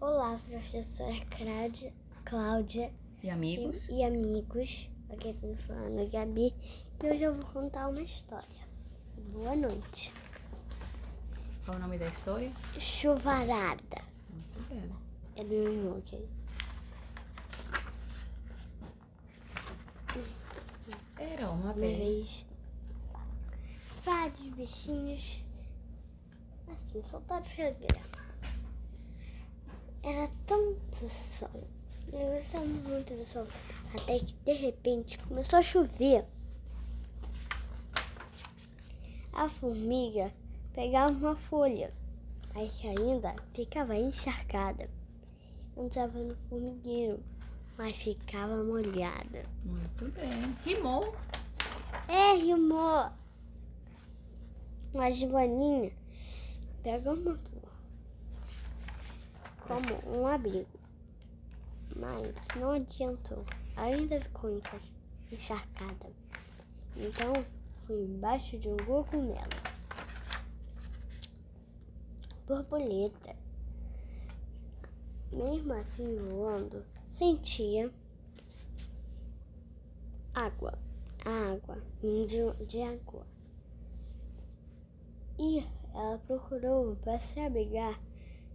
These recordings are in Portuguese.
professora Cláudia, Cláudia E amigos? e, e amigos. Aqui eu tô falando Gabi. E hoje eu vou contar uma história. Boa noite. Qual o nome da história? Chuvarada. Muito bem. É do meu irmão, ok? Era uma Uma vez. vez, vários bichinhos assim, soltados pela grama. Era tanto sol. Eu gostava muito do sol. Até que de repente começou a chover. A formiga pegava uma folha, mas que ainda ficava encharcada. Estava no formigueiro, mas ficava molhada. Muito bem. Rimou. É, rimou. A Givaninha pega uma como um abrigo. Mas não adiantou. Ainda ficou encharcada. Então fui embaixo de um cogumelo. Borboleta. Mesmo assim voando, sentia água. Água, de, de água. E ela procurou para se abrigar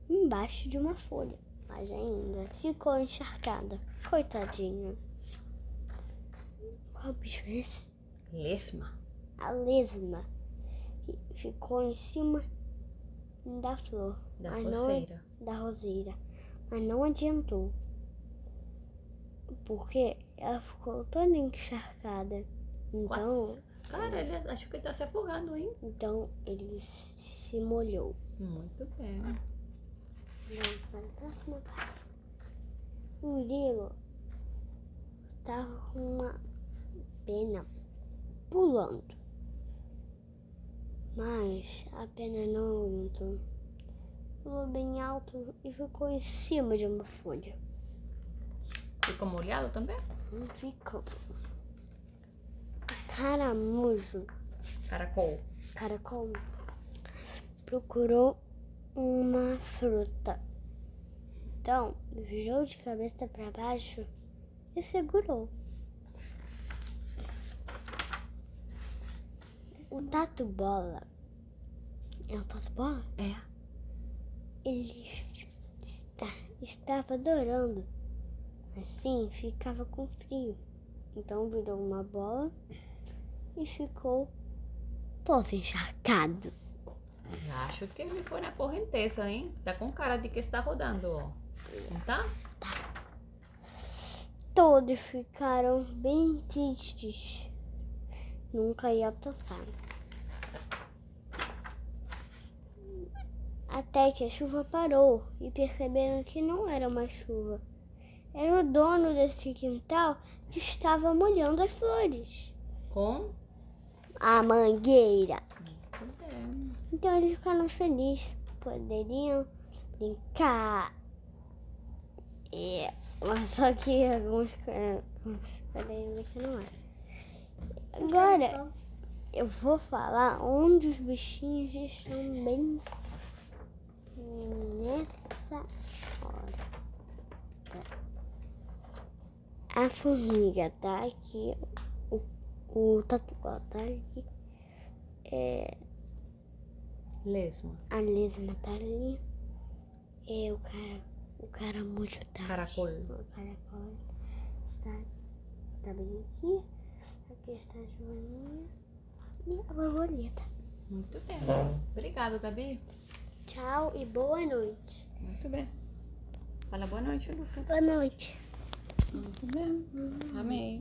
embaixo de uma folha, mas ainda ficou encharcada. Coitadinha. Qual bicho é esse? Lesma. A lesma fi- ficou em cima da flor, Da mas não- da roseira, mas não adiantou. Porque ela ficou toda encharcada. Então, Nossa. Cara, ele acho que ele tá se afogando, hein? então ele se molhou. Muito bem. Vamos para a próxima parte. O grilo estava com uma pena pulando. Mas a pena não aguentou. Pulou bem alto e ficou em cima de uma folha. Ficou molhado também? Não ficou. Caramujo, Caracol. caracol, procurou uma fruta. Então, virou de cabeça para baixo e segurou. O Tatu Bola. É o Tatu Bola? É. Ele está, estava adorando. Assim ficava com frio. Então virou uma bola e ficou todo encharcado. Acho que ele foi na correnteza, hein? Tá com cara de que está rodando, ó. Não tá? Todos ficaram bem tristes. Nunca ia passar. Até que a chuva parou e perceberam que não era uma chuva. Era o dono desse quintal que estava molhando as flores. Com? A mangueira. Então eles ficaram felizes. Poderiam brincar. É, mas só que alguns alguns poderiam brincar não era. Agora eu vou falar onde os bichinhos estão bem nessa hora. A formiga tá aqui. O, o tatuado tá ali. É, Lesma. a lesma tá ali. É, o cara. O caramujo tá aqui. Caracol. O caracol está, tá bem aqui. Aqui está a joaninha. E a borboleta. Muito bem. Obrigado, Gabi. Tchau e boa noite. Muito bem. Fala boa noite, Lucas. Boa noite. Muito bem. Amei.